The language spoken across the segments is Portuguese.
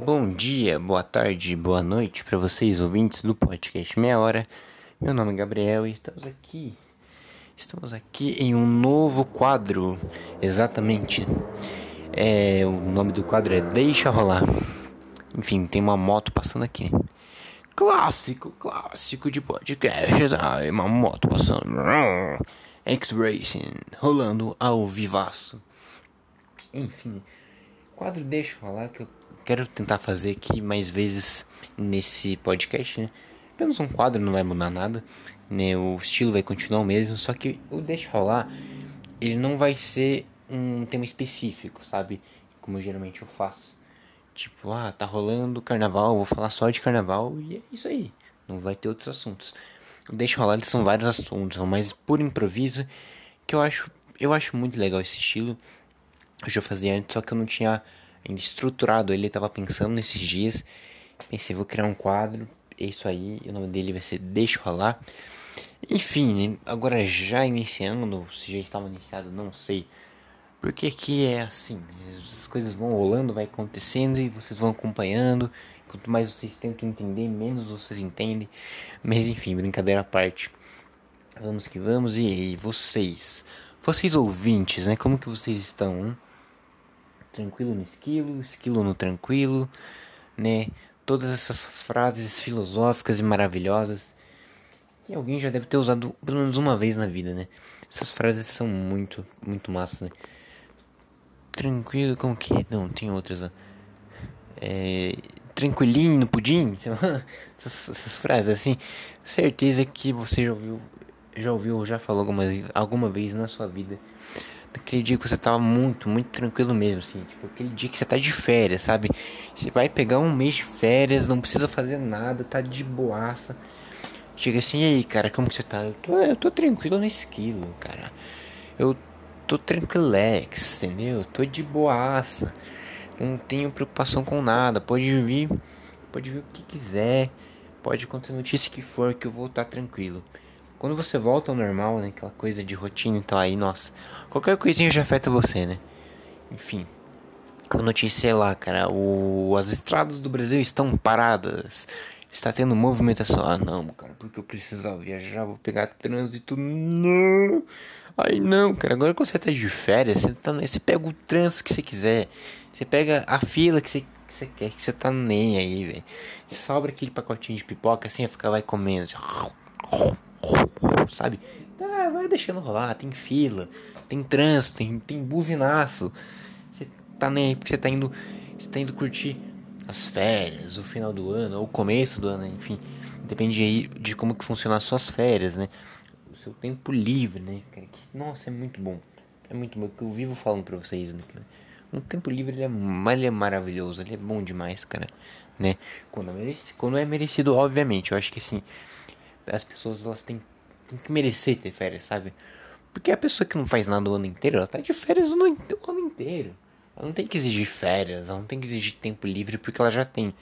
Bom dia, boa tarde, boa noite para vocês ouvintes do podcast Meia Hora. Meu nome é Gabriel e estamos aqui. Estamos aqui em um novo quadro. Exatamente. É, o nome do quadro é Deixa Rolar. Enfim, tem uma moto passando aqui. Clássico, clássico de podcast. Ah, uma moto passando. X-Racing, rolando ao vivaço. Enfim, quadro Deixa Rolar que eu quero tentar fazer aqui mais vezes nesse podcast, né? Apenas um quadro não vai mudar nada, né? O estilo vai continuar o mesmo, só que o Deixa Rolar, ele não vai ser um tema específico, sabe? Como geralmente eu faço. Tipo, ah, tá rolando carnaval, vou falar só de carnaval e é isso aí. Não vai ter outros assuntos. O Deixa Rolar, eles são vários assuntos, mas por improviso, que eu acho, eu acho muito legal esse estilo. Eu já fazia antes, só que eu não tinha ainda estruturado ele, estava pensando nesses dias. Pensei, vou criar um quadro, é isso aí, o nome dele vai ser Deixa Rolar. Enfim, né, agora já iniciando, se já estava iniciado, não sei. Porque aqui é assim, né, as coisas vão rolando, vai acontecendo e vocês vão acompanhando. Quanto mais vocês tentam entender, menos vocês entendem. Mas enfim, brincadeira à parte. Vamos que vamos. E aí, vocês? Vocês ouvintes, né? Como que vocês estão? Hein? Tranquilo no esquilo, esquilo no tranquilo, né? Todas essas frases filosóficas e maravilhosas que alguém já deve ter usado pelo menos uma vez na vida, né? Essas frases são muito, muito massas, né? Tranquilo, como que é? Não, tem outras, ó. É, tranquilinho no pudim. Essas, essas, frases assim. Certeza que você já ouviu, já ouviu ou já falou alguma, alguma vez na sua vida aquele dia que você tava muito, muito tranquilo mesmo, assim. Tipo, aquele dia que você tá de férias, sabe? Você vai pegar um mês de férias, não precisa fazer nada, tá de boaça. Chega assim, e aí, cara, como que você tá? Eu tô, eu tô tranquilo nesse quilo, cara. Eu tô tranquilex, entendeu? Eu tô de boaça. Não tenho preocupação com nada. Pode vir, pode vir o que quiser. Pode acontecer notícia que for que eu vou estar tá tranquilo. Quando você volta ao normal, né? Aquela coisa de rotina e tal, aí, nossa. Qualquer coisinha já afeta você, né? Enfim. A notícia é lá, cara. O, as estradas do Brasil estão paradas. Está tendo movimentação. Ah, não, cara, porque eu precisava viajar, vou pegar trânsito. Não. Ai, não, cara. Agora que você tá de férias, você, tá, você pega o trânsito que você quiser. Você pega a fila que você, que você quer, que você tá nem aí, velho. Sobra aquele pacotinho de pipoca assim, fica vai comendo. Assim sabe? Tá, vai deixando rolar, tem fila, tem trânsito, tem, tem buzinaço. Você tá nem aí porque você tá indo. Você tá indo curtir as férias, o final do ano, ou o começo do ano, enfim. Depende aí de como que funcionam as suas férias, né? O seu tempo livre, né? Nossa, é muito bom. É muito bom. que eu vivo falando pra vocês, né? Um tempo livre ele é, ele é maravilhoso, ele é bom demais, cara. Né? Quando é, merecido, quando é merecido, obviamente. Eu acho que assim, as pessoas elas têm tem que merecer ter férias, sabe? Porque a pessoa que não faz nada o ano inteiro, ela tá de férias o ano, inteiro. Ela não tem que exigir férias, ela não tem que exigir tempo livre porque ela já tem.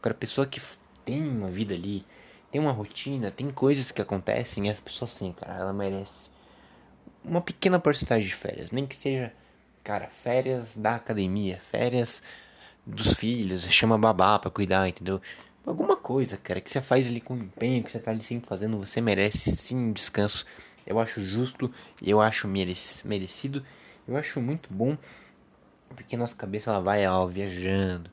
Agora, a pessoa que tem uma vida ali, tem uma rotina, tem coisas que acontecem, e essa pessoa sim, cara, ela merece uma pequena porcentagem de férias. Nem que seja, cara, férias da academia, férias dos filhos, chama babá pra cuidar, entendeu? Alguma coisa, cara, que você faz ali com empenho, que você tá ali sempre fazendo, você merece sim um descanso. Eu acho justo, eu acho merecido, eu acho muito bom, porque nossa cabeça ela vai ó, viajando,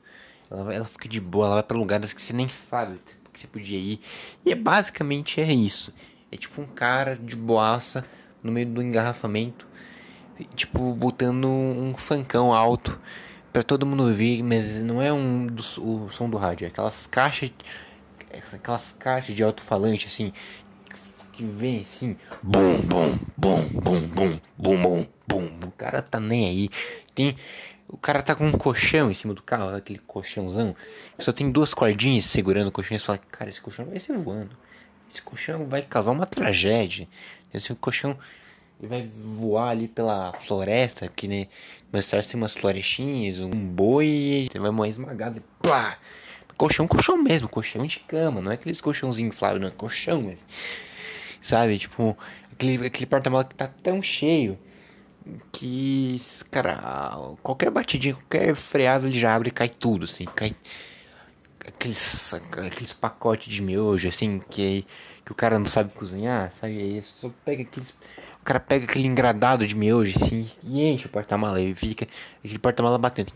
ela, ela fica de boa, ela vai para lugares que você nem sabe que você podia ir. E é basicamente é isso. É tipo um cara de boaça no meio do engarrafamento, tipo botando um fancão alto para todo mundo ouvir, mas não é um do, o som do rádio, é aquelas caixas aquelas caixas de alto-falante assim que vem assim, bum bum bum bum bum bum bum bum. O cara tá nem aí. Tem o cara tá com um colchão em cima do carro, aquele colchãozão. Só tem duas cordinhas segurando o colchão. E fala, cara, esse colchão vai ser voando. Esse colchão vai causar uma tragédia. Esse colchão vai voar ali pela floresta, que né, meus tem umas florestinhas, um boi, ele vai morrer esmagado, e! Colchão, colchão mesmo, colchão de cama, não é aqueles colchãozinhos infláveis, não, é colchão mesmo. Sabe, tipo, aquele, aquele porta-malas que tá tão cheio que, cara, qualquer batidinha, qualquer freada ele já abre e cai tudo, assim, cai aqueles, aqueles pacotes de miojo, assim, que, que o cara não sabe cozinhar, sabe? Aí só pega aqueles. O cara pega aquele engradado de miojo, assim, e enche o porta-mala e fica aquele porta-mala batendo.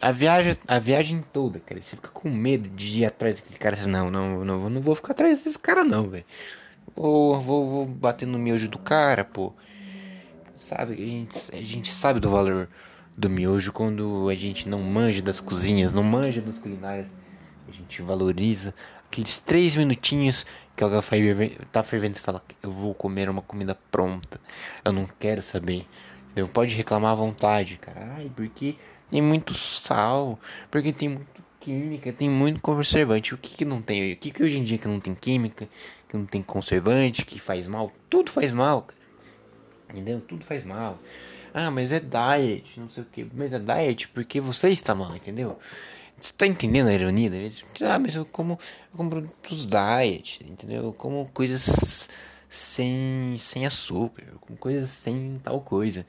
A viagem, a viagem toda, cara, você fica com medo de ir atrás daquele cara. Não, não, não, não vou ficar atrás desse cara, não, velho. Vou, vou, vou bater no miojo do cara, pô. Sabe, a gente, a gente sabe do valor do miojo quando a gente não manja das cozinhas, não manja das culinárias. A gente valoriza aqueles três minutinhos que ela tá fervendo e fala: Eu vou comer uma comida pronta. Eu não quero saber. Entendeu? Pode reclamar à vontade, cara. Ai, porque tem muito sal, porque tem muito química, tem muito conservante. O que, que não tem? O que, que hoje em dia que não tem química, que não tem conservante, que faz mal? Tudo faz mal, cara. Entendeu? Tudo faz mal. Ah, mas é diet, não sei o que. Mas é diet porque você está mal, entendeu? Você tá entendendo a ironia? Ah, mas eu como, eu como produtos diet, entendeu? Eu como coisas sem, sem açúcar, eu como coisas sem tal coisa.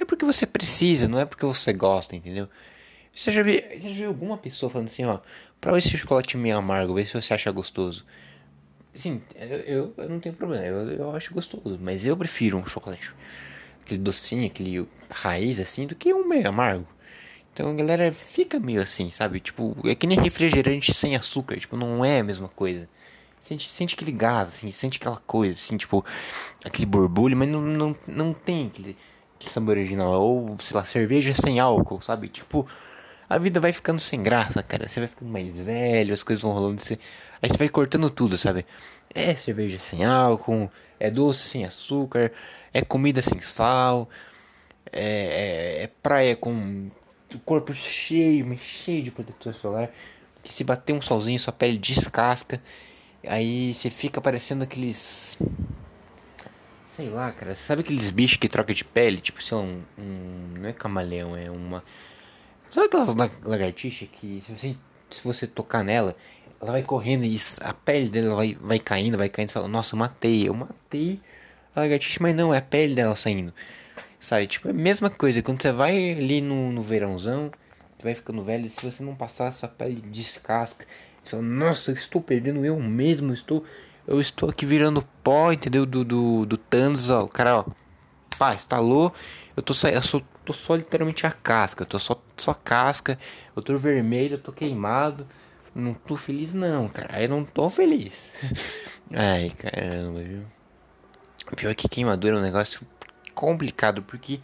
É porque você precisa, não é porque você gosta, entendeu? Você já viu, você já viu alguma pessoa falando assim, ó, prova esse chocolate meio amargo, vê se você acha gostoso. Sim, eu, eu não tenho problema, eu, eu acho gostoso, mas eu prefiro um chocolate aquele docinho, aquele raiz assim, do que um meio amargo. Então a galera fica meio assim, sabe? Tipo, é que nem refrigerante sem açúcar, tipo, não é a mesma coisa. Sente, sente aquele gás, assim, sente aquela coisa, assim, tipo, aquele borbulho, mas não, não, não tem aquele, aquele sabor original. Ou, sei lá, cerveja sem álcool, sabe? Tipo, a vida vai ficando sem graça, cara. Você vai ficando mais velho, as coisas vão rolando. Você... Aí você vai cortando tudo, sabe? É cerveja sem álcool, é doce sem açúcar, é comida sem sal, é, é, é praia com o corpo cheio, cheio de protetor solar. Que se bater um solzinho, sua pele descasca. Aí você fica parecendo aqueles. Sei lá, cara. Sabe aqueles bichos que trocam de pele? Tipo, sei lá, um. um não é camaleão, é uma. Sabe aquelas lagartixas que se você, se você tocar nela, ela vai correndo e a pele dela vai, vai caindo, vai caindo. Você fala, nossa, eu matei, eu matei a lagartixa, mas não, é a pele dela saindo. Sabe, tipo, é a mesma coisa. Quando você vai ali no, no verãozão, você vai ficando velho, se você não passar, sua pele descasca. Você fala, nossa, eu estou perdendo eu mesmo, estou. Eu estou aqui virando pó, entendeu? Do, do, do Thanos, ó. O cara, ó. Pá, estalou. Eu tô, eu só, tô só literalmente a casca. Eu tô só, só casca. Eu tô vermelho, eu tô queimado. Não tô feliz, não, cara. Eu não tô feliz. Ai, caramba, viu? Pior que queimadura é um negócio complicado, porque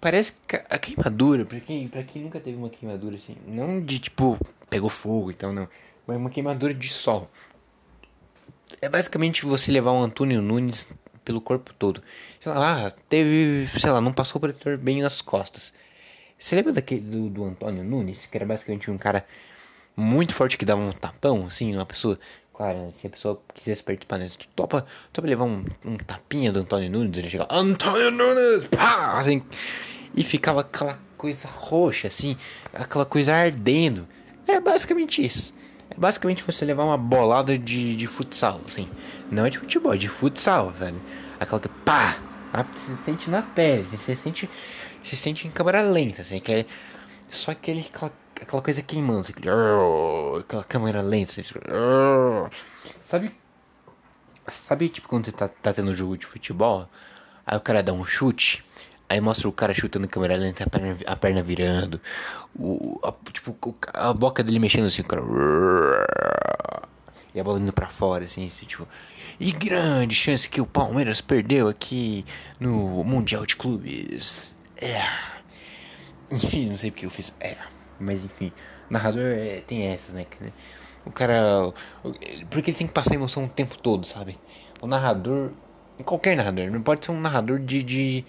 parece que a queimadura, pra quem, pra quem nunca teve uma queimadura assim, não de tipo, pegou fogo, então não, mas uma queimadura de sol. É basicamente você levar um Antônio Nunes pelo corpo todo. Sei lá, ah, teve, sei lá, não passou o protetor bem nas costas. Você lembra daquele do, do Antônio Nunes, que era basicamente um cara muito forte que dava um tapão, assim, uma pessoa Claro, se a pessoa quisesse participar nesse, topa, topa levar um, um tapinha do Antônio Nunes, ele chegava, Antônio Nunes, pá, assim, e ficava aquela coisa roxa, assim, aquela coisa ardendo. É basicamente isso. É basicamente você levar uma bolada de, de futsal, assim. Não é de futebol, é de futsal, sabe? Aquela que, pá, você sente na pele, você sente, você sente em câmera lenta, assim, que é só aquele, aquela aquela coisa queimando, assim, aquela câmera lenta, assim, sabe? Sabe, tipo, quando você tá, tá tendo um jogo de futebol, aí o cara dá um chute, aí mostra o cara chutando a câmera lenta, a perna, a perna virando, o, a, tipo, a boca dele mexendo assim, o cara. E a bola indo pra fora, assim, assim, tipo. E grande chance que o Palmeiras perdeu aqui no Mundial de Clubes. É. Enfim, não sei porque eu fiz. É. Mas enfim, narrador é, tem essas, né? O cara. Porque ele tem que passar emoção o tempo todo, sabe? O narrador. Qualquer narrador, não pode ser um narrador de, de,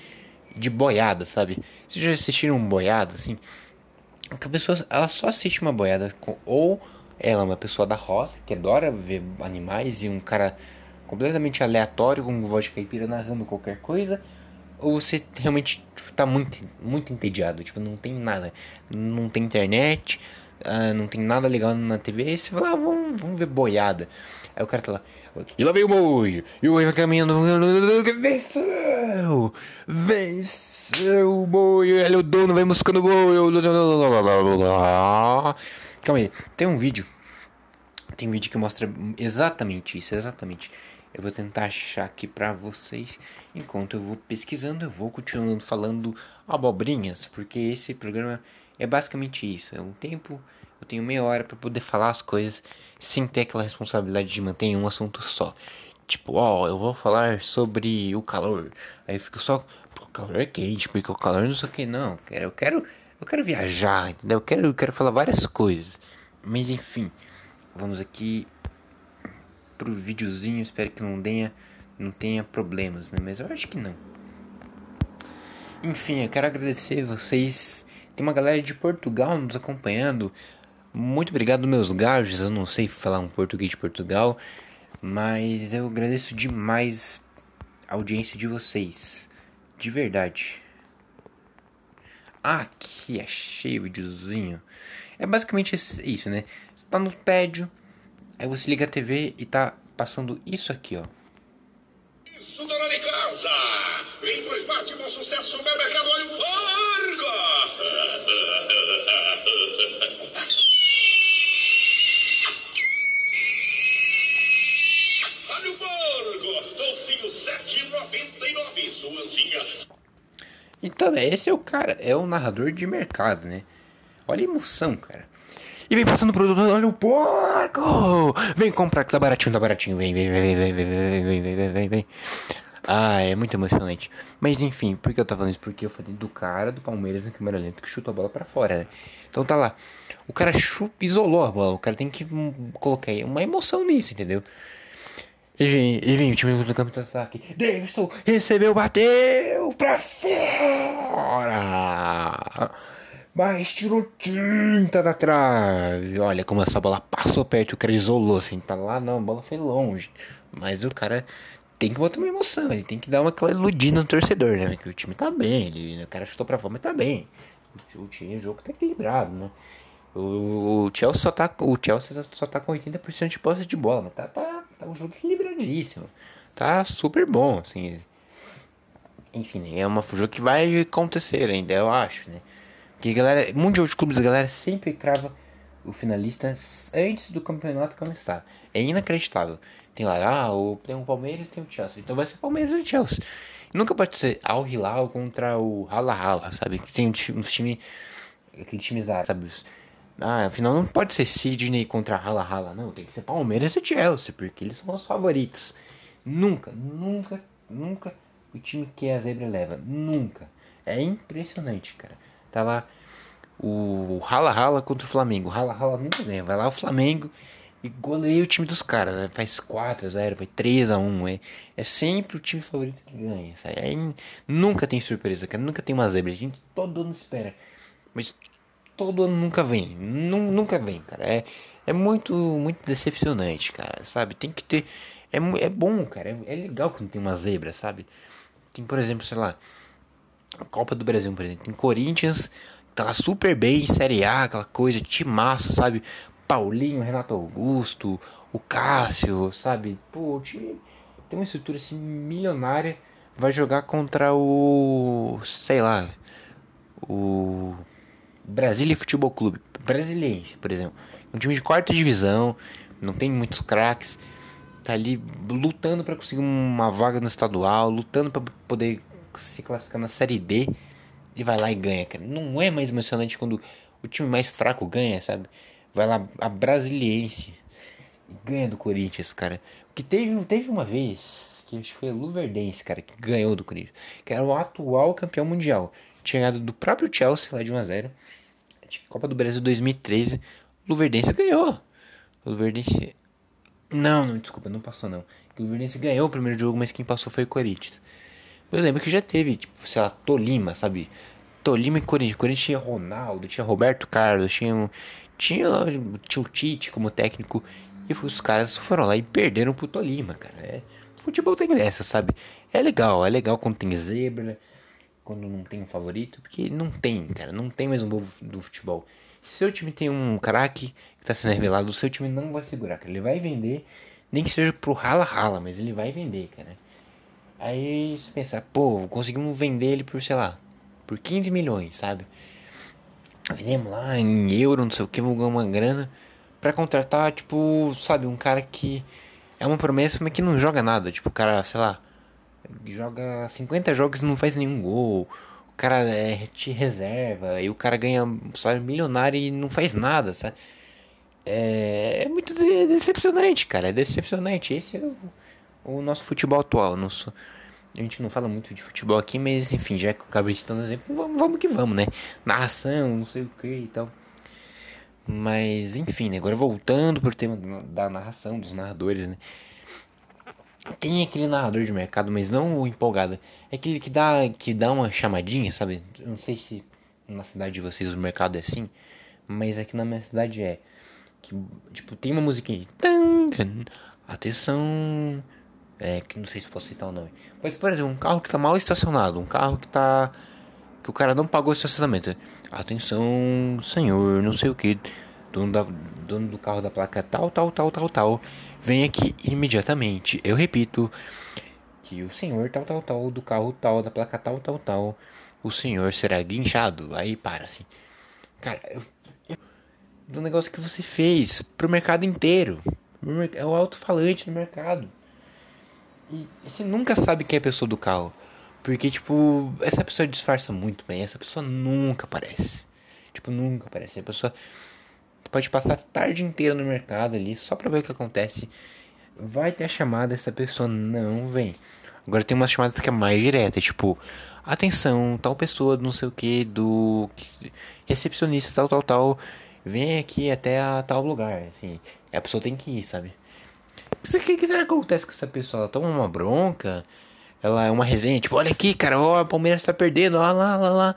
de boiada, sabe? Vocês já assistiram um boiada, assim? A pessoa ela só assiste uma boiada com, ou ela é uma pessoa da roça que adora ver animais e um cara completamente aleatório com voz de caipira narrando qualquer coisa ou você realmente tipo, tá muito, muito entediado, tipo, não tem nada. Não tem internet, ah, não tem nada legal na TV, você fala, ah, vamos, vamos ver boiada. Aí o cara tá lá, e lá vem o boi, e o boi vai caminhando, venceu, venceu o boi, ele é o dono, vai buscando o boi, calma aí, tem um vídeo, tem um vídeo que mostra exatamente isso, exatamente. Eu vou tentar achar aqui pra vocês. Enquanto eu vou pesquisando, eu vou continuando falando abobrinhas, porque esse programa é basicamente isso. É um tempo, eu tenho meia hora para poder falar as coisas sem ter aquela responsabilidade de manter um assunto só. Tipo, ó, eu vou falar sobre o calor. Aí eu fico só, o calor é quente, porque o calor não sei o que não. Eu quero, eu quero viajar, entendeu? Eu quero, eu quero falar várias coisas. Mas enfim, vamos aqui pro videozinho, espero que não tenha, não tenha problemas, né? Mas eu acho que não. Enfim, eu quero agradecer vocês. Tem uma galera de Portugal nos acompanhando. Muito obrigado, meus gajos. Eu não sei falar um português de Portugal, mas eu agradeço demais a audiência de vocês. De verdade. Aqui achei o videozinho. É basicamente isso, né? Você tá no tédio, Aí você liga a TV e tá passando isso aqui, ó. Isso, dona de casa! Vem pro Smart bom sucesso no mercado! Olha o porco! Dolcinho 7,99, suanzinha. Então, né, esse é o cara, é o narrador de mercado, né? Olha a emoção, cara. E vem passando produto, olha o porco! Vem comprar que tá baratinho, tá baratinho. Vem, vem, vem, vem, vem, vem, vem, vem, vem, vem, vem. Ah, é muito emocionante. Mas enfim, por que eu tava falando isso? Porque eu falei do cara do Palmeiras na câmera lenta que chutou a bola para fora, né? Então tá lá. O cara chupa, isolou a bola. O cara tem que colocar uma emoção nisso, entendeu? E vem, e vem o time do campo de ataque. Davidson recebeu, bateu pra fora! Mas tirou tinta da trave. Olha como essa bola passou perto. O cara isolou assim. Tá lá, não. A bola foi longe. Mas o cara tem que botar uma emoção. Ele tem que dar uma iludida no torcedor, né? Que o time tá bem. Ele, o cara chutou pra fora, mas tá bem. O, time, o jogo tá equilibrado, né? O, o Chelsea só tá, o Chelsea só tá com 80% de posse de bola. Mas tá, tá, tá um jogo equilibradíssimo. Tá super bom, assim. Enfim, é um jogo que vai acontecer ainda, eu acho, né? Que galera, Mundial de Clubes, a galera sempre crava o finalista antes do campeonato começar. É inacreditável. Tem lá, ah, o, tem o Palmeiras tem o Chelsea. Então vai ser Palmeiras e Chelsea. Nunca pode ser Al Hilal contra o Hala Hala, sabe? Que tem uns times. Aqueles times da. Sabe? Ah, afinal não pode ser Sidney contra Hala Hala, não. Tem que ser Palmeiras e Chelsea, porque eles são os favoritos. Nunca, nunca, nunca o time que a zebra leva. Nunca. É impressionante, cara. Tá lá o Rala Rala contra o Flamengo. Rala Rala nunca ganha. Vai lá o Flamengo e goleia o time dos caras. Né? Faz 4 a 0 vai 3 a 1 é, é sempre o time favorito que ganha. Sabe? Aí, nunca tem surpresa, cara. Nunca tem uma zebra. A gente todo ano espera. Mas todo ano nunca vem. Nunca vem, cara. É, é muito, muito decepcionante, cara. Sabe? Tem que ter. É, é bom, cara. É, é legal quando tem uma zebra, sabe? Tem, por exemplo, sei lá. A Copa do Brasil, por exemplo. Tem Corinthians, tá super bem, Série A, aquela coisa, massa, sabe? Paulinho, Renato Augusto, o Cássio, sabe? Pô, o time tem uma estrutura assim milionária. Vai jogar contra o. sei lá. O. Brasília Futebol Clube. Brasiliense, por exemplo. Um time de quarta divisão. Não tem muitos craques. Tá ali lutando para conseguir uma vaga no estadual. Lutando para poder se classificar na Série D e vai lá e ganha, cara. Não é mais emocionante quando o time mais fraco ganha, sabe? Vai lá, a Brasiliense ganha do Corinthians, cara. Porque teve, teve uma vez, que acho que foi a Luverdense, cara, que ganhou do Corinthians, que era o atual campeão mundial. Tinha ganhado do próprio Chelsea lá de 1x0. Copa do Brasil 2013. Luverdense ganhou. O Luverdense. Não, não, desculpa, não passou não. O Luverdense ganhou o primeiro jogo, mas quem passou foi o Corinthians. Eu lembro que já teve, tipo, sei lá, Tolima, sabe? Tolima e Corinthians. Corinthians tinha Ronaldo, tinha Roberto Carlos, tinha, tinha, tinha Tite como técnico. E os caras foram lá e perderam pro Tolima, cara. É, futebol tem dessa, sabe? É legal, é legal quando tem zebra. quando não tem um favorito, porque não tem, cara, não tem mais um bobo do futebol. Se seu time tem um craque que tá sendo revelado, o seu time não vai segurar, cara. Ele vai vender, nem que seja pro rala-rala, mas ele vai vender, cara. Aí você pensa, pô, conseguimos vender ele por, sei lá, por 15 milhões, sabe? Vendemos lá em euro, não sei o que, vamos ganhar uma grana para contratar, tipo, sabe, um cara que é uma promessa, mas que não joga nada. Tipo, o cara, sei lá, joga 50 jogos e não faz nenhum gol. O cara é, te reserva e o cara ganha salário milionário e não faz nada, sabe? É, é muito decepcionante, cara. É decepcionante. Esse é o, o nosso futebol atual. Nosso, a gente não fala muito de futebol aqui, mas enfim, já que eu acabei citando exemplo, vamos, vamos que vamos, né? Narração, não sei o que e tal. Mas enfim, né? agora voltando pro tema da narração, dos narradores, né? Tem aquele narrador de mercado, mas não o empolgado. É aquele que dá, que dá uma chamadinha, sabe? Não sei se na cidade de vocês o mercado é assim, mas aqui na minha cidade é. Que, tipo, tem uma musiquinha de. Atenção. É, que não sei se posso citar o nome. Mas, por exemplo, um carro que tá mal estacionado, um carro que tá. que o cara não pagou o estacionamento. Atenção, senhor, não sei o que. Dono, da, dono do carro da placa tal, tal, tal, tal, tal. Vem aqui imediatamente. Eu repito que o senhor tal, tal, tal, do carro tal, da placa tal, tal, tal. O senhor será guinchado. Aí para assim. Cara, eu, do negócio que você fez pro mercado inteiro. É o alto-falante do mercado. E você nunca sabe quem é a pessoa do carro. Porque, tipo, essa pessoa disfarça muito bem. Essa pessoa nunca aparece. Tipo, nunca aparece. A pessoa pode passar a tarde inteira no mercado ali só pra ver o que acontece. Vai ter a chamada, essa pessoa não vem. Agora tem umas chamadas que é mais direta, tipo, atenção, tal pessoa, não sei o que, do recepcionista, tal, tal, tal, vem aqui até a tal lugar, assim. A pessoa tem que ir, sabe? O que, que será que acontece com essa pessoa? Ela toma uma bronca? Ela é uma resenha, tipo, olha aqui, cara, ó, o Palmeiras tá perdendo, ó lá, lá, lá.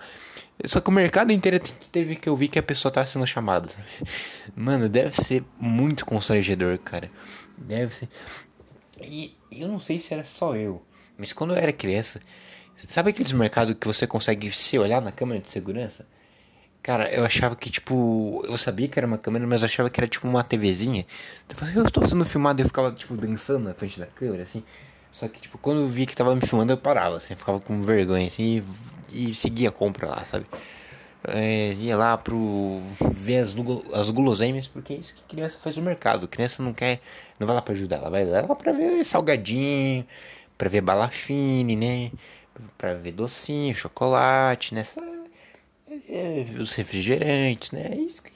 Só que o mercado inteiro teve que ouvir que a pessoa tá sendo chamada? Mano, deve ser muito constrangedor, cara. Deve ser. E eu não sei se era só eu, mas quando eu era criança, sabe aqueles mercados que você consegue se olhar na câmera de segurança? Cara, eu achava que, tipo, eu sabia que era uma câmera, mas eu achava que era tipo uma TVzinha. Então, eu estou sendo filmado e eu ficava, tipo, dançando na frente da câmera, assim. Só que, tipo, quando eu vi que tava me filmando, eu parava, assim, ficava com vergonha, assim, e, e seguia a compra lá, sabe? É, ia lá pro ver as, as guloseimas, porque é isso que criança faz no mercado. Criança não quer, não vai lá pra ajudar, ela vai lá pra ver salgadinho, pra ver balafine, né? Pra ver docinho, chocolate, né? É, os refrigerantes, né? É isso, que,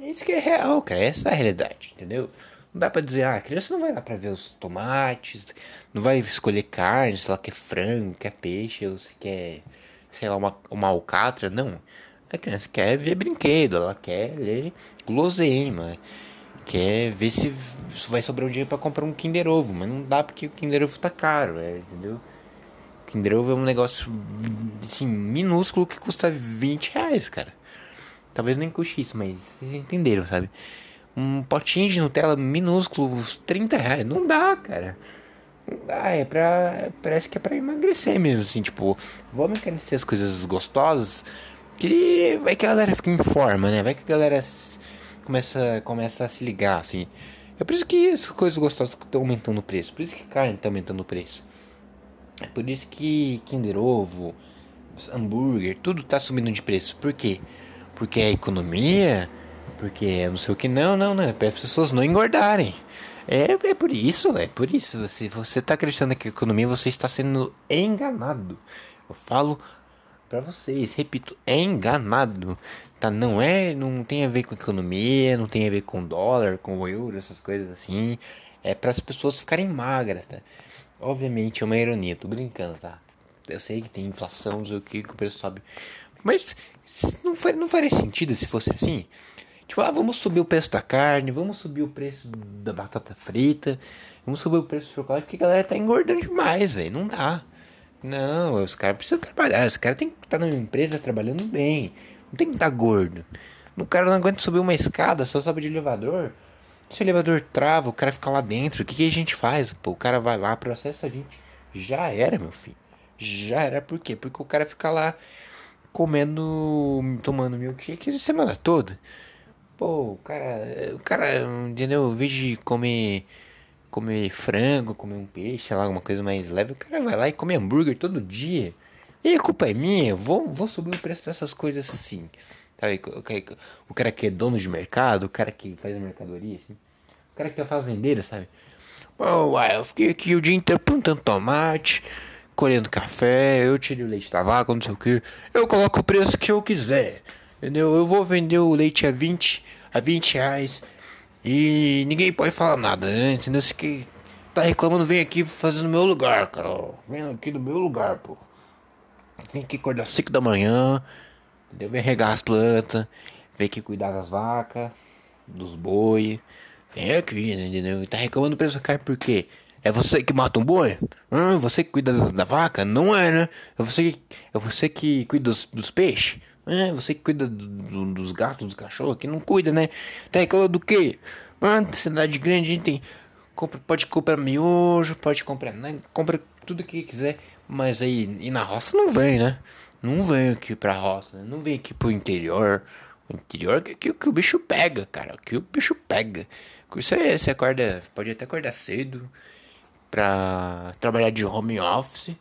é isso que é real, cara. Essa é a realidade, entendeu? Não dá pra dizer, ah, a criança não vai lá pra ver os tomates, não vai escolher carne, se ela quer frango, quer peixe, ou se quer, sei lá, uma, uma alcatra. Não. A criança quer ver brinquedo, ela quer ler guloseima, quer ver se vai sobrar um dinheiro pra comprar um Kinder Ovo, mas não dá porque o Kinder Ovo tá caro, é, entendeu? Kinder Ovo é um negócio, assim, minúsculo que custa 20 reais, cara. Talvez nem custe isso, mas vocês entenderam, sabe? Um potinho de Nutella minúsculo, uns 30 reais. Não dá, cara. Não dá, é pra. Parece que é pra emagrecer mesmo, assim, tipo, vamos encarecer as coisas gostosas. Que vai que a galera fica em forma, né? Vai que a galera começa, começa a se ligar, assim. É por isso que as coisas gostosas estão aumentando o preço. Por isso que carne está aumentando o preço. É por isso que Kinder Ovo, hambúrguer, tudo tá subindo de preço. Por quê? Porque é economia? Porque é não sei o que. Não, não, não. É para as pessoas não engordarem. É, é por isso, é por isso. Se você tá acreditando que é economia, você está sendo enganado. Eu falo para vocês, repito, é enganado. Tá? Não é, não tem a ver com economia, não tem a ver com dólar, com euro, essas coisas assim. É para as pessoas ficarem magras, tá? Obviamente é uma ironia, tô brincando, tá? Eu sei que tem inflação, não sei o que, que o preço sobe. Mas não, faz, não faria sentido se fosse assim. Tipo, ah, vamos subir o preço da carne, vamos subir o preço da batata frita, vamos subir o preço do chocolate, porque a galera tá engordando demais, velho. Não dá. Não, os caras precisam trabalhar, os caras tem que estar numa empresa trabalhando bem. Não tem que estar gordo. O cara não aguenta subir uma escada, só sobe de elevador. Se o elevador trava, o cara fica lá dentro, o que, que a gente faz? Pô, o cara vai lá, processa a gente. Já era, meu filho. já era. Por quê? Porque o cara fica lá comendo, tomando milkshake semana toda. Pô, o cara, o cara, entendeu? Em vez de comer, comer frango, comer um peixe, sei lá, alguma coisa mais leve, o cara vai lá e come hambúrguer todo dia. E a culpa é minha, vou, vou subir o preço dessas coisas assim. Sabe? O cara que é dono de mercado, o cara que faz mercadoria, assim. O cara que é fazendeiro, sabe? Bom, eu fiquei aqui o dia inteiro plantando tomate, colhendo café, eu tirei o leite da vaca, não sei o que. Eu coloco o preço que eu quiser. Entendeu? Eu vou vender o leite a 20, a 20 reais. E ninguém pode falar nada, né? entendeu? Se que tá reclamando, vem aqui fazer no meu lugar, cara. Vem aqui no meu lugar, pô. Tem que acordar 5 da manhã, entendeu? Vem regar as plantas, vem aqui cuidar das vacas, dos boi. Vem aqui, entendeu? E tá reclamando do preço carne por quê? É você que mata um boi? Ah, você que cuida da, da, vaca? Não é, né? É você que, é você que cuida dos, dos peixes? É, você que cuida do, do, dos gatos, dos cachorros, que não cuida, né? Tá reclamando do quê? Mano, cidade grande a gente tem. Compra, pode comprar miojo, pode comprar. Né? Compra tudo que quiser. Mas aí, e na roça não vem, né? Não vem aqui pra roça, né? não vem aqui pro interior. O interior que, que, que o bicho pega, cara. Que o bicho pega. Você, você acorda, pode até acordar cedo pra trabalhar de home office,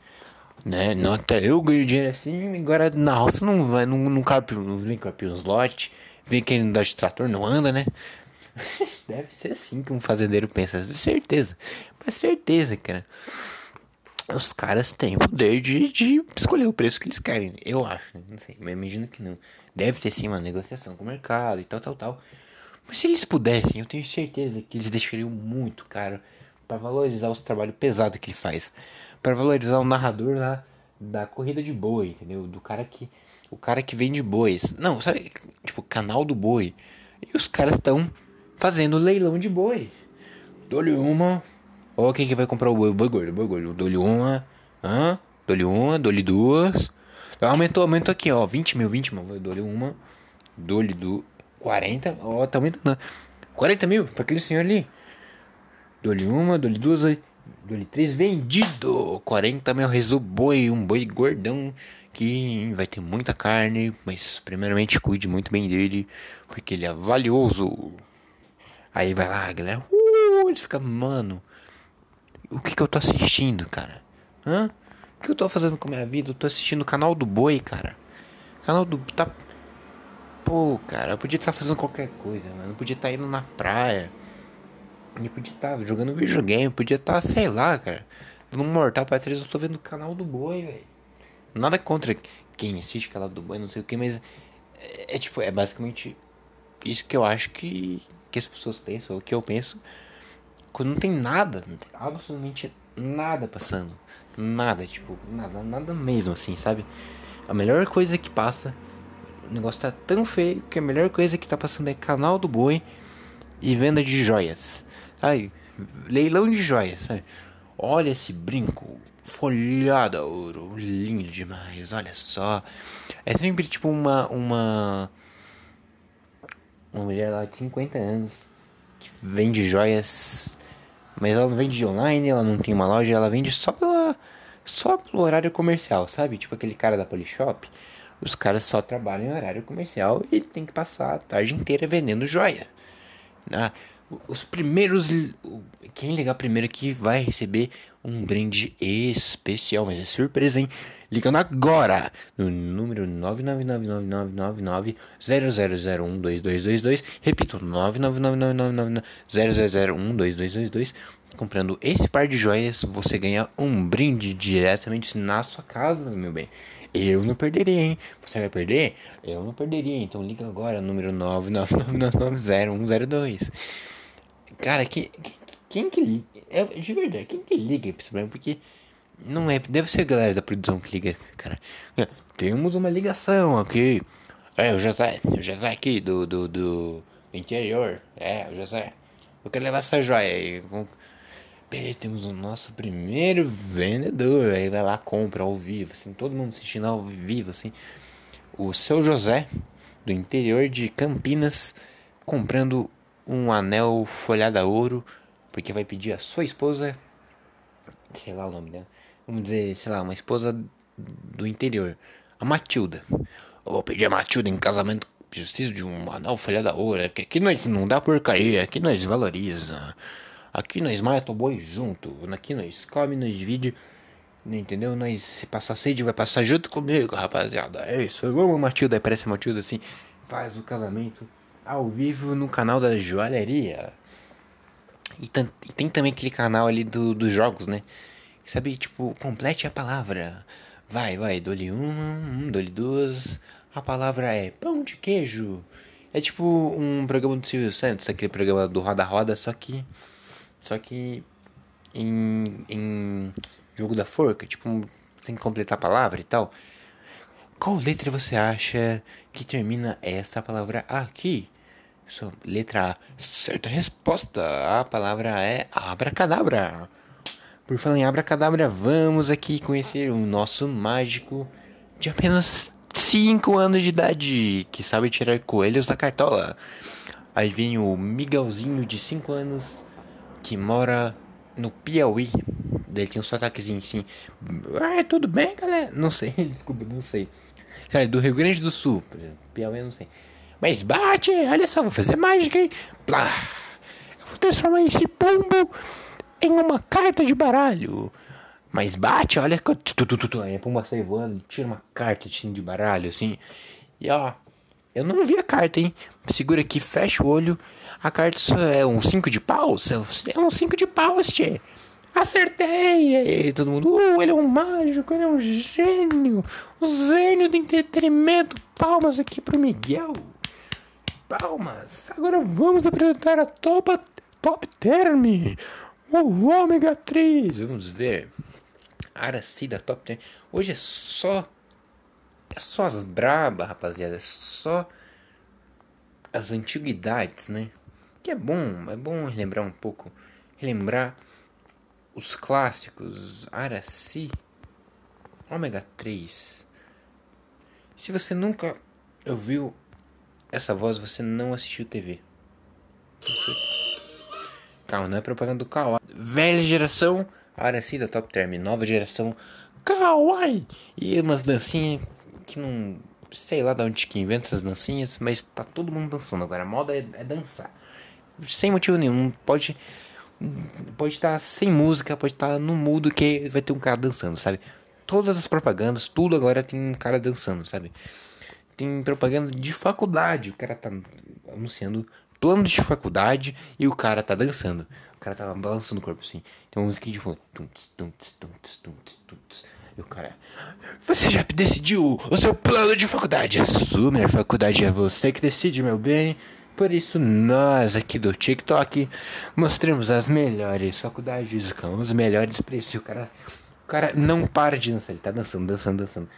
né? Não, até eu ganho dinheiro assim, agora na roça não vai, não, não, cabe, não vem capir uns lotes, vem quem não dá de trator, não anda, né? Deve ser assim que um fazendeiro pensa, certeza. Mas certeza, cara os caras têm o poder de, de escolher o preço que eles querem. Eu acho, não sei, mas imagino que não. Deve ter sim uma negociação com o mercado e tal, tal, tal. Mas se eles pudessem, eu tenho certeza que eles deixariam muito caro para valorizar os trabalhos pesados que ele faz. para valorizar o narrador lá da corrida de boi, entendeu? Do cara que. O cara que vende bois. Não, sabe? Tipo, canal do boi. E os caras estão fazendo leilão de boi. Dou-lhe uma, Ó, quem que vai comprar o boi, boi gordo, boi gordo. Dou-lhe uma, hã? Dou-lhe uma, dou-lhe duas. Aumentou, aumentou aqui, ó. 20 mil, 20 mil. Dou-lhe uma, dou-lhe do 40. Ó, tá aumentando. 40 mil pra aquele senhor ali. Dou-lhe uma, dou-lhe duas, dou-lhe três. Vendido! 40 mil reais boi, um boi gordão que vai ter muita carne, mas primeiramente cuide muito bem dele, porque ele é valioso. Aí vai lá, galera. Uh, eles ficam, mano o que, que eu tô assistindo, cara? Hã? O que eu tô fazendo com a minha vida? Eu tô assistindo o canal do Boi, cara. Canal do. Tá. Pô, cara, eu podia estar fazendo qualquer coisa, mano. Eu podia estar indo na praia. Eu podia estar jogando videogame. Podia estar, sei lá, cara. No Mortal pra 3 eu tô vendo o canal do Boi, velho. Nada contra quem assiste o canal do Boi, não sei o que, mas. É, é tipo, é basicamente isso que eu acho que, que as pessoas pensam, ou que eu penso quando não tem nada, absolutamente nada passando. Nada, tipo, nada, nada mesmo assim, sabe? A melhor coisa que passa, o negócio tá tão feio que a melhor coisa que tá passando é canal do boi e venda de joias. Aí, leilão de joias, sabe? Olha esse brinco folhado ouro, lindo demais, olha só. É sempre tipo uma uma uma mulher lá de 50 anos que vende joias mas ela não vende online, ela não tem uma loja, ela vende só pela só pelo horário comercial, sabe? Tipo aquele cara da Polishop. Os caras só trabalham em horário comercial e tem que passar a tarde inteira vendendo joia. Ah, os primeiros. Quem ligar primeiro aqui vai receber um brinde especial, mas é surpresa, hein? Ligando agora no número 9999900012222. Repito, 9999900012222. Comprando esse par de joias, você ganha um brinde diretamente na sua casa, meu bem. Eu não perderia, hein? Você vai perder? Eu não perderia. Então liga agora, número 999990102. Cara, que, quem que? É, de verdade, quem que liga pra esse problema? Porque não é. Deve ser a galera da produção que liga, cara. Temos uma ligação aqui. É, o José. O José aqui do, do, do interior. É, o José. Eu quero levar essa joia aí. Temos o nosso primeiro vendedor. Aí vai lá, compra ao vivo, assim, todo mundo assistindo ao vivo, assim. O seu José, do interior de Campinas, comprando um anel folhado a ouro, porque vai pedir a sua esposa, sei lá o nome dela, vamos dizer, sei lá, uma esposa do interior. A Matilda. Eu vou pedir a Matilda em casamento. Preciso de um anel folha da ouro. Porque aqui nós não dá porcaria. Aqui nós valoriza. Aqui nós mata o boi junto. Aqui nós come, nós divide. Entendeu? Nós, se passar sede, vai passar junto comigo, rapaziada. É isso. Vamos, Matilda. Aí parece a Matilda assim. Faz o casamento ao vivo no canal da joalheria. E, e tem também aquele canal ali do, dos jogos, né? Sabe, tipo, complete a palavra. Vai, vai, dole um, dole duas. A palavra é pão de queijo. É tipo um programa do Silvio Santos, aquele programa do Roda Roda, só que. Só que. Em. em jogo da forca, tipo, tem que completar a palavra e tal. Qual letra você acha que termina esta palavra aqui? So, letra A. Certa resposta. A palavra é abracadabra. Por falar em abracadabra, vamos aqui conhecer o nosso mágico de apenas 5 anos de idade que sabe tirar coelhos da cartola. Aí vem o Miguelzinho de 5 anos que mora no Piauí. Ele tem um sotaquezinho assim. Ah, tudo bem, galera? Não sei, desculpa, não sei. do Rio Grande do Sul. Piauí, não sei. Mas bate, olha só, vou fazer mágica, hein? Blá. Eu vou transformar esse pombo em uma carta de baralho. Mas bate, olha. Aí a pomba sai voando, tira uma carta de baralho, assim. E ó, eu não vi a carta, hein? Segura aqui, fecha o olho. A carta é um 5 de paus? É um 5 de paus, tchê. Acertei! E todo mundo, uh, ele é um mágico, ele é um gênio. Um gênio do entretenimento. Palmas aqui pro Miguel. Palmas. Agora vamos apresentar a Top, top Term. O ômega 3. Vamos ver. Aracida Top 10. Hoje é só. É só as brabas, rapaziada. É só as antiguidades, né? Que é bom. É bom relembrar um pouco. Relembrar os clássicos. Araci. Ômega 3. Se você nunca ouviu essa voz, você não assistiu TV. Calma, não é propaganda do Kawaii. Velha geração, Araci da Top Term. Nova geração, Kawaii. E umas dancinhas que não. Sei lá de onde que inventa essas dancinhas, mas tá todo mundo dançando agora. A moda é, é dançar. Sem motivo nenhum. Pode. Pode estar tá sem música, pode estar tá no mudo que vai ter um cara dançando, sabe? Todas as propagandas, tudo agora tem um cara dançando, sabe? Tem propaganda de faculdade, o cara tá anunciando plano de faculdade e o cara tá dançando. O cara tá balançando o corpo assim. Tem uma musiquinha de fundo. E o cara. Você já decidiu o seu plano de faculdade? Assume a faculdade é você que decide, meu bem. Por isso, nós aqui do TikTok mostramos as melhores faculdades os melhores preços. O cara, o cara não para de dançar, ele tá dançando, dançando, dançando.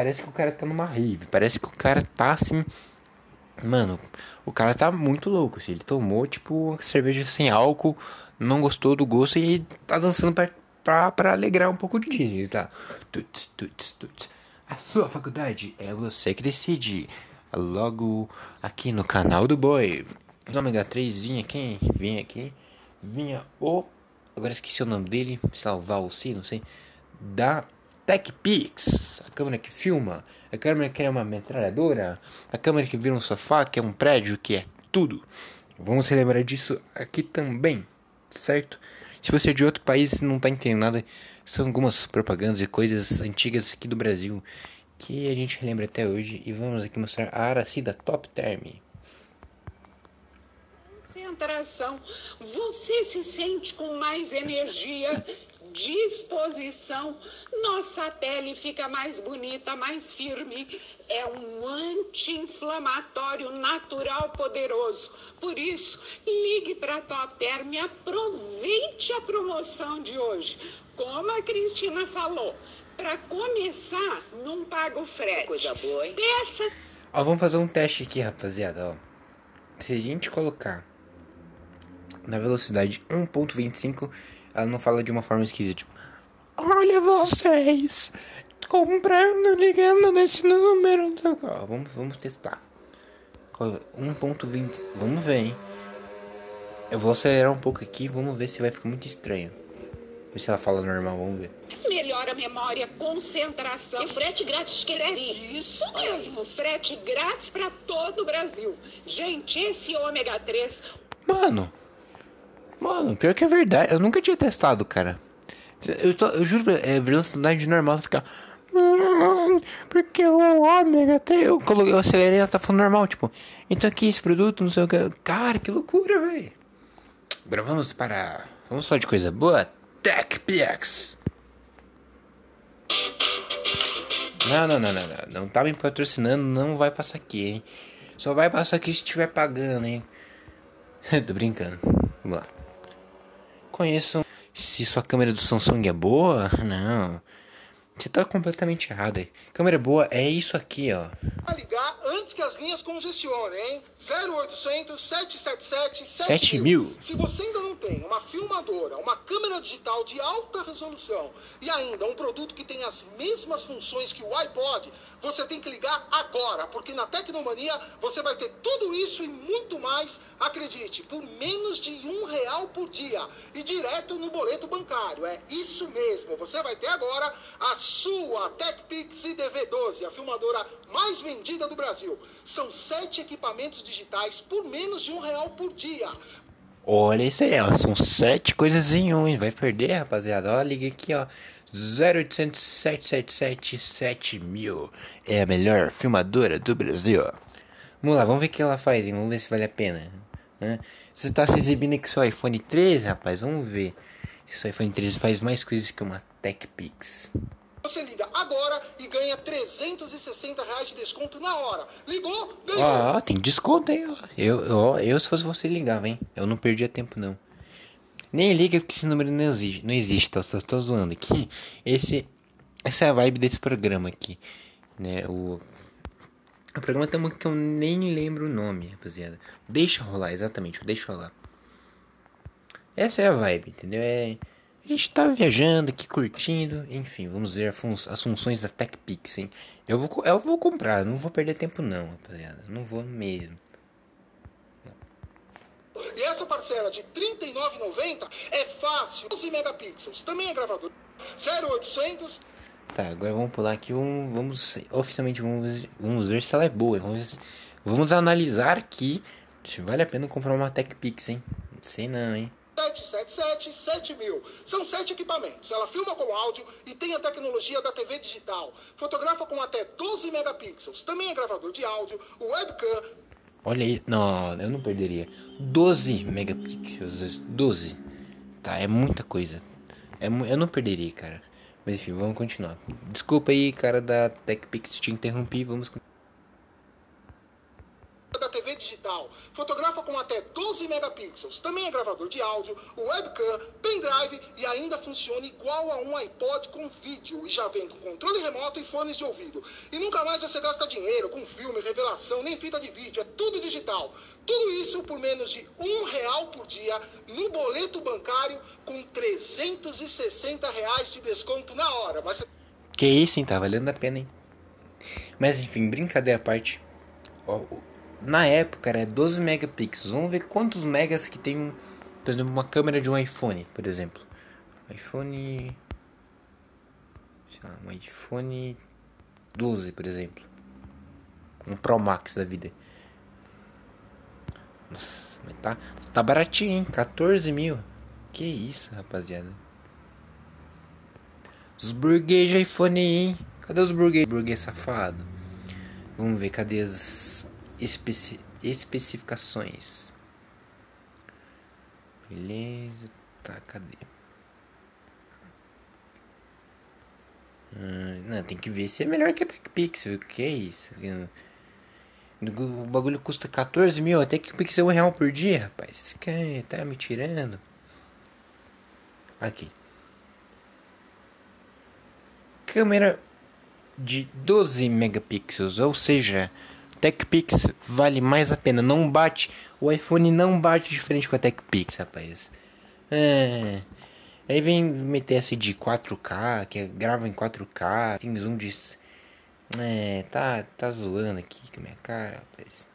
Parece que o cara tá numa rave, parece que o cara tá assim Mano, o cara tá muito louco, assim. Ele tomou, tipo, cerveja sem álcool, não gostou do gosto e tá dançando pra, pra, pra alegrar um pouco de dia. Tá? Tuts, tuts, tuts. A sua faculdade é você que decide. Logo aqui no canal do Boy. Ômega 3 vinha quem? Vinha aqui. Vinha o. Agora esqueci o nome dele. Salvar o C, não sei. Da TechPix, a câmera que filma, a câmera que é uma metralhadora, a câmera que vira um sofá, que é um prédio, que é tudo. Vamos relembrar disso aqui também, certo? Se você é de outro país e não está entendendo nada, são algumas propagandas e coisas antigas aqui do Brasil que a gente lembra até hoje e vamos aqui mostrar a Aracida Top Term. Concentração, você se sente com mais energia disposição, nossa pele fica mais bonita, mais firme. É um anti-inflamatório natural poderoso. Por isso, ligue para a Top Term e aproveite a promoção de hoje. Como a Cristina falou, para começar, não paga o frete. Coisa boa, hein? Peça. Ó, vamos fazer um teste aqui, rapaziada. Ó. Se a gente colocar na velocidade 1.25 ela não fala de uma forma esquisita, tipo, olha vocês comprando, ligando nesse número. vamos, vamos testar. 1.20, vamos ver, hein. Eu vou acelerar um pouco aqui, vamos ver se vai ficar muito estranho. Vê se ela fala normal, vamos ver. Melhora a memória, concentração. E frete grátis, esqueci. Isso mesmo, frete grátis para todo o Brasil. Gente, esse ômega 3 Mano, mano, pior que é verdade. Eu nunca tinha testado, cara. Eu, tô- eu juro, é velocidade normal ficar. "Hum, Porque o ômega 3. Eu, coloquei, eu acelerei ela tá falando normal, tipo. Então aqui esse produto, não sei o que. Cara, que loucura, velho. Agora vamos para. Vamos falar de coisa boa? TechPix. Não, não, não, não, não. Não tá me patrocinando, não vai passar aqui, hein? Só vai passar aqui se estiver pagando, hein? Tô brincando. Vamos lá. Conheçam. Se sua câmera do Samsung é boa? Não. Você tá completamente errado aí. Câmera boa é isso aqui, ó. a ligar antes que as linhas congestionem, hein? 0800 777 7000. Se você ainda não tem uma filmadora, uma câmera digital de alta resolução e ainda um produto que tem as mesmas funções que o iPod, você tem que ligar agora, porque na Tecnomania você vai ter tudo isso e muito mais, acredite, por menos de um real por dia e direto no boleto bancário. É isso mesmo, você vai ter agora a sua TechPix IDV12, a filmadora mais vendida do Brasil. São sete equipamentos digitais por menos de um real por dia. Olha isso aí, ó. São sete coisas em um, hein? Vai perder, rapaziada. Ó, liga aqui, ó. 0800 777 7000. É a melhor filmadora do Brasil. Vamos lá, vamos ver o que ela faz, hein? Vamos ver se vale a pena. Hã? Você tá se exibindo aqui seu iPhone 13, rapaz? Vamos ver. Se seu iPhone 13 faz mais coisas que uma TechPix. Você liga agora e ganha 360 reais de desconto na hora. Ligou, ganhou. Ó, tem desconto aí, ó. Eu, eu, se fosse você, ligava, hein? Eu não perdia tempo, não. Nem liga porque esse número não existe. Não existe, tô, tô, tô zoando aqui. Esse, essa é a vibe desse programa aqui. Né? O, o programa tem uma que eu nem lembro o nome, rapaziada. Deixa rolar, exatamente, deixa rolar. Essa é a vibe, entendeu? É, a gente tá viajando aqui, curtindo. Enfim, vamos ver as funções da TechPix, hein? Eu vou, eu vou comprar, não vou perder tempo não, rapaziada. Não vou mesmo. E essa parcela de R$ 39,90 é fácil. 12 megapixels. Também é gravador. 0800 Tá, agora vamos pular aqui, vamos, vamos oficialmente vamos, vamos ver se ela é boa. Vamos, vamos analisar aqui se vale a pena comprar uma TechPix, hein? Não sei não, hein? 777 7000. São sete equipamentos. Ela filma com áudio e tem a tecnologia da TV digital. Fotografa com até 12 megapixels. Também é gravador de áudio, webcam. Olha aí, não, eu não perderia. 12 megapixels, 12. Tá, é muita coisa. É, eu não perderia, cara. Mas enfim, vamos continuar. Desculpa aí, cara da TechPix, te interrompi, vamos con- da TV digital. Fotografa com até 12 megapixels. Também é gravador de áudio, webcam, pendrive e ainda funciona igual a um iPod com vídeo. E já vem com controle remoto e fones de ouvido. E nunca mais você gasta dinheiro com filme, revelação, nem fita de vídeo. É tudo digital. Tudo isso por menos de um real por dia no boleto bancário com 360 reais de desconto na hora. Mas Que isso, hein? Tá valendo a pena, hein? Mas enfim, brincadeira à parte. Ó, o- na época era 12 megapixels. Vamos ver quantos megas que tem por exemplo, uma câmera de um iPhone, por exemplo. iPhone. Sei lá, um iPhone 12, por exemplo. Um Pro Max da vida. Nossa, mas tá, tá baratinho, hein? 14 mil. Que isso, rapaziada. Os burguês de iPhone hein? Cadê os burguês? Burguês safado. Vamos ver, cadê as especi especificações? Beleza, tá, cadê? Hum, não, tem que ver se é melhor que a TechPixel. O que é isso? O bagulho custa 14 mil, a TechPixel é um real por dia, rapaz. Que tá me tirando. Aqui. Câmera de 12 megapixels, ou seja, TechPix vale mais a pena. Não bate, o iPhone não bate de frente com a TechPix, rapaz. É, aí vem meter essa de 4K, que é- grava em 4K, tem zoom de. É, tá, tá zoando aqui com a minha cara, rapaz.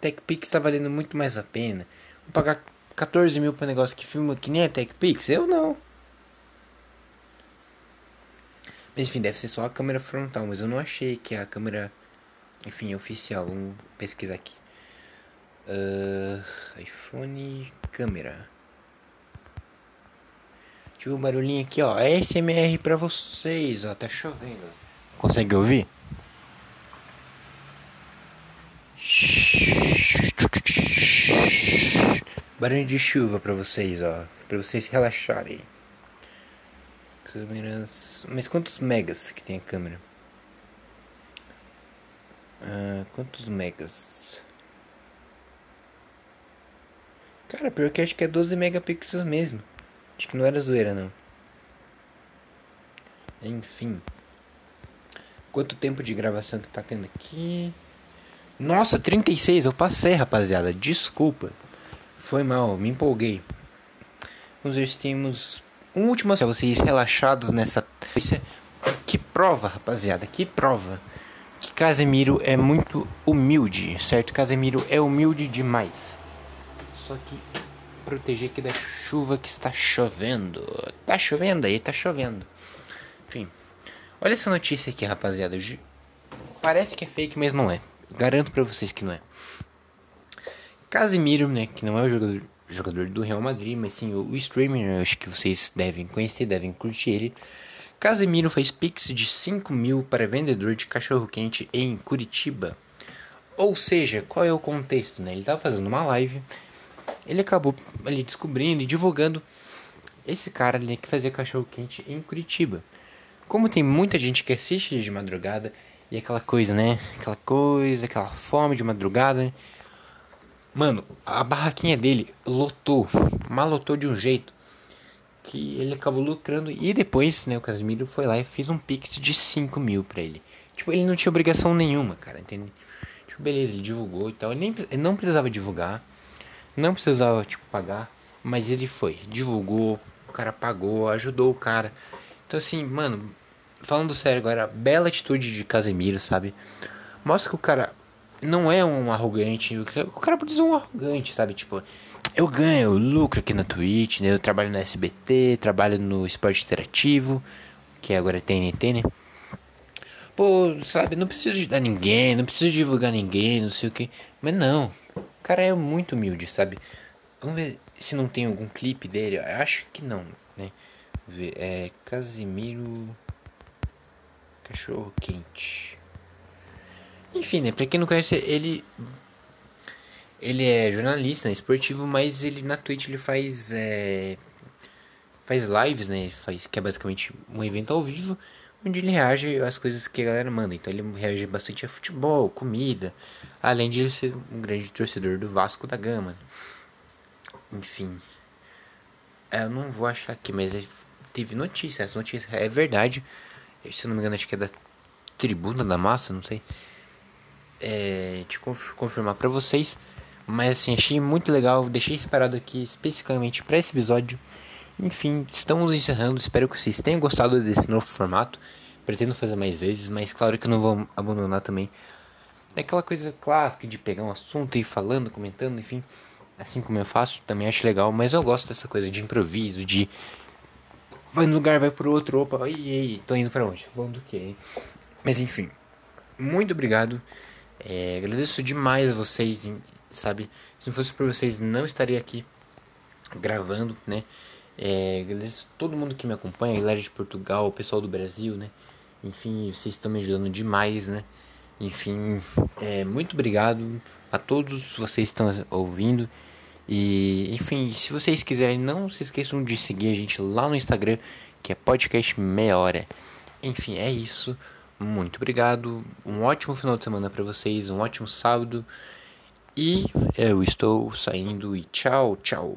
TechPix tá valendo muito mais a pena. Vou pagar 14 mil pra negócio que filma que nem é TechPix? Eu não. Mas enfim, deve ser só a câmera frontal, mas eu não achei que a câmera, enfim, é oficial. Vamos pesquisar aqui. Uh, iPhone câmera. Deixa eu ver o barulhinho aqui, ó. É SMR pra vocês, ó. Tá chovendo. Consegue ouvir? Barulho de chuva pra vocês, ó. Pra vocês relaxarem. Câmeras. Mas quantos megas que tem a câmera? Ah, quantos megas? Cara, pior que acho que é 12 megapixels mesmo. Acho que não era zoeira, não. Enfim. Quanto tempo de gravação que tá tendo aqui? Nossa, 36, eu passei, rapaziada. Desculpa. Foi mal, me empolguei. Vamos ver se temos um último vocês relaxados nessa. Que prova, rapaziada, que prova. Que Casemiro é muito humilde, certo? Casemiro é humilde demais. Só que proteger aqui da chuva que está chovendo. Tá chovendo aí, tá chovendo. Enfim. Olha essa notícia aqui, rapaziada. Parece que é fake, mas não é. Garanto para vocês que não é. Casemiro, né, que não é o jogador, jogador do Real Madrid, mas sim o, o streamer, acho que vocês devem conhecer, devem curtir ele. Casemiro fez pix de 5 mil para vendedor de cachorro-quente em Curitiba. Ou seja, qual é o contexto, né? Ele estava fazendo uma live, ele acabou ali descobrindo e divulgando esse cara ali que fazia cachorro-quente em Curitiba. Como tem muita gente que assiste de madrugada e aquela coisa, né? Aquela coisa, aquela fome de madrugada. Mano, a barraquinha dele lotou, malotou de um jeito que ele acabou lucrando. E depois, né, o Casimiro foi lá e fez um pix de 5 mil pra ele. Tipo, ele não tinha obrigação nenhuma, cara, entende? Tipo, beleza, ele divulgou e tal. Ele, nem, ele não precisava divulgar, não precisava, tipo, pagar. Mas ele foi, divulgou, o cara pagou, ajudou o cara. Então, assim, mano, falando sério agora, bela atitude de Casemiro, sabe? Mostra que o cara não é um arrogante. O cara pode ser um arrogante, sabe? Tipo, eu ganho lucro aqui na Twitch, né? Eu trabalho no SBT, trabalho no esporte interativo, que agora é TNT, né? Pô, sabe, não preciso ajudar ninguém, não preciso divulgar ninguém, não sei o que. Mas não, o cara é muito humilde, sabe? Vamos ver se não tem algum clipe dele. Eu acho que não, né? É Casimiro Cachorro Quente. Enfim, né? Pra quem não conhece, ele. Ele é jornalista, né, esportivo, mas ele na Twitch ele faz. É, faz lives, né? Faz, que é basicamente um evento ao vivo, onde ele reage às coisas que a galera manda. Então ele reage bastante a futebol, comida, além de ele ser um grande torcedor do Vasco da Gama. Enfim. É, eu não vou achar aqui, mas teve notícia. Essa notícia é verdade. Se eu não me engano, acho que é da Tribuna da Massa, não sei é, te confirmar para vocês. Mas assim, achei muito legal, deixei separado aqui especificamente para esse episódio. Enfim, estamos encerrando. Espero que vocês tenham gostado desse novo formato. Pretendo fazer mais vezes, mas claro que eu não vou abandonar também. É aquela coisa clássica de pegar um assunto e ir falando, comentando, enfim. Assim como eu faço, também acho legal. Mas eu gosto dessa coisa de improviso, de. Vai no lugar, vai pro outro, opa, ei, ei, tô indo para onde? Vou do que? Mas enfim, muito obrigado. É, agradeço demais a vocês, sabe? Se não fosse por vocês, não estaria aqui gravando, né? É, todo mundo que me acompanha, a galera de Portugal, o pessoal do Brasil, né? Enfim, vocês estão me ajudando demais, né? Enfim, é, muito obrigado a todos vocês que estão ouvindo. E, enfim, se vocês quiserem, não se esqueçam de seguir a gente lá no Instagram, que é podcast meia hora. Enfim, é isso. Muito obrigado. Um ótimo final de semana para vocês, um ótimo sábado. E eu estou saindo e tchau, tchau.